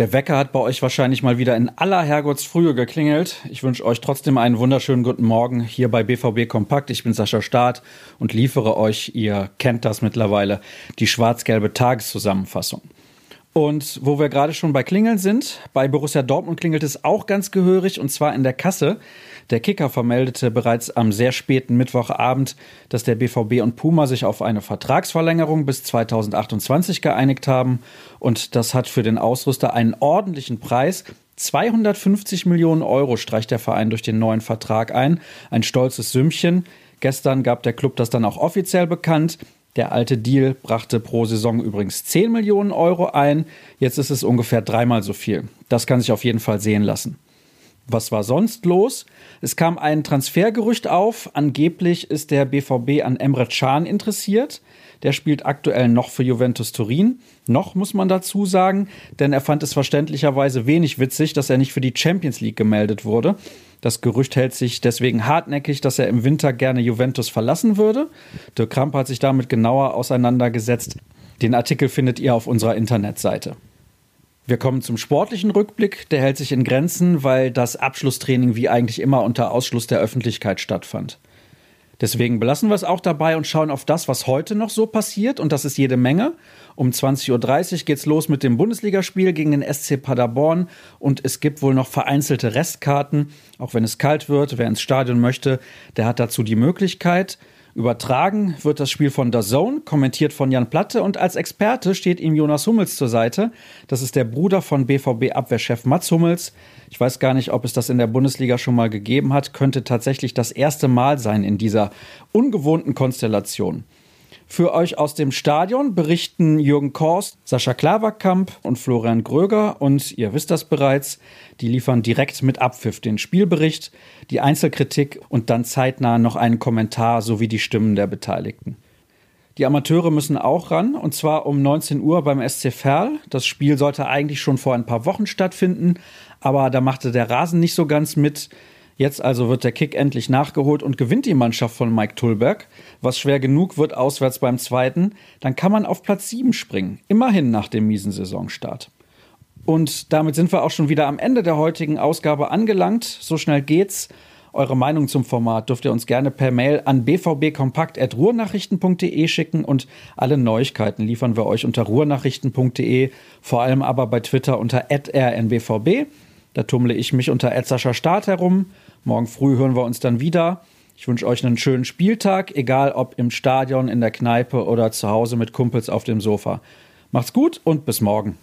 Der Wecker hat bei euch wahrscheinlich mal wieder in aller Herrgottsfrühe geklingelt. Ich wünsche euch trotzdem einen wunderschönen guten Morgen hier bei BVB Kompakt. Ich bin Sascha Staat und liefere euch, ihr kennt das mittlerweile, die schwarz-gelbe Tageszusammenfassung. Und wo wir gerade schon bei Klingeln sind, bei Borussia Dortmund klingelt es auch ganz gehörig und zwar in der Kasse. Der Kicker vermeldete bereits am sehr späten Mittwochabend, dass der BVB und Puma sich auf eine Vertragsverlängerung bis 2028 geeinigt haben und das hat für den Ausrüster einen ordentlichen Preis. 250 Millionen Euro streicht der Verein durch den neuen Vertrag ein. Ein stolzes Sümmchen. Gestern gab der Club das dann auch offiziell bekannt. Der alte Deal brachte pro Saison übrigens 10 Millionen Euro ein. Jetzt ist es ungefähr dreimal so viel. Das kann sich auf jeden Fall sehen lassen. Was war sonst los? Es kam ein Transfergerücht auf. Angeblich ist der BVB an Emre Can interessiert. Der spielt aktuell noch für Juventus Turin. Noch muss man dazu sagen, denn er fand es verständlicherweise wenig witzig, dass er nicht für die Champions League gemeldet wurde. Das Gerücht hält sich deswegen hartnäckig, dass er im Winter gerne Juventus verlassen würde. Dirk Kramp hat sich damit genauer auseinandergesetzt. Den Artikel findet ihr auf unserer Internetseite. Wir kommen zum sportlichen Rückblick. Der hält sich in Grenzen, weil das Abschlusstraining wie eigentlich immer unter Ausschluss der Öffentlichkeit stattfand. Deswegen belassen wir es auch dabei und schauen auf das, was heute noch so passiert. Und das ist jede Menge. Um 20.30 Uhr geht's los mit dem Bundesligaspiel gegen den SC Paderborn. Und es gibt wohl noch vereinzelte Restkarten. Auch wenn es kalt wird, wer ins Stadion möchte, der hat dazu die Möglichkeit. Übertragen wird das Spiel von The Zone, kommentiert von Jan Platte und als Experte steht ihm Jonas Hummels zur Seite. Das ist der Bruder von BVB-Abwehrchef Mats Hummels. Ich weiß gar nicht, ob es das in der Bundesliga schon mal gegeben hat, könnte tatsächlich das erste Mal sein in dieser ungewohnten Konstellation. Für euch aus dem Stadion berichten Jürgen Korst, Sascha Klaverkamp und Florian Gröger und ihr wisst das bereits, die liefern direkt mit Abpfiff den Spielbericht, die Einzelkritik und dann zeitnah noch einen Kommentar sowie die Stimmen der Beteiligten. Die Amateure müssen auch ran, und zwar um 19 Uhr beim SC Verl. Das Spiel sollte eigentlich schon vor ein paar Wochen stattfinden, aber da machte der Rasen nicht so ganz mit. Jetzt also wird der Kick endlich nachgeholt und gewinnt die Mannschaft von Mike Tulberg, was schwer genug wird auswärts beim zweiten, dann kann man auf Platz 7 springen, immerhin nach dem miesen Saisonstart. Und damit sind wir auch schon wieder am Ende der heutigen Ausgabe angelangt. So schnell geht's. Eure Meinung zum Format dürft ihr uns gerne per Mail an bvbkompakt.ruhrnachrichten.de schicken und alle Neuigkeiten liefern wir euch unter ruhrnachrichten.de, vor allem aber bei Twitter unter rnbvb. Da tummle ich mich unter Edsascher Start herum. Morgen früh hören wir uns dann wieder. Ich wünsche euch einen schönen Spieltag, egal ob im Stadion, in der Kneipe oder zu Hause mit Kumpels auf dem Sofa. Macht's gut und bis morgen.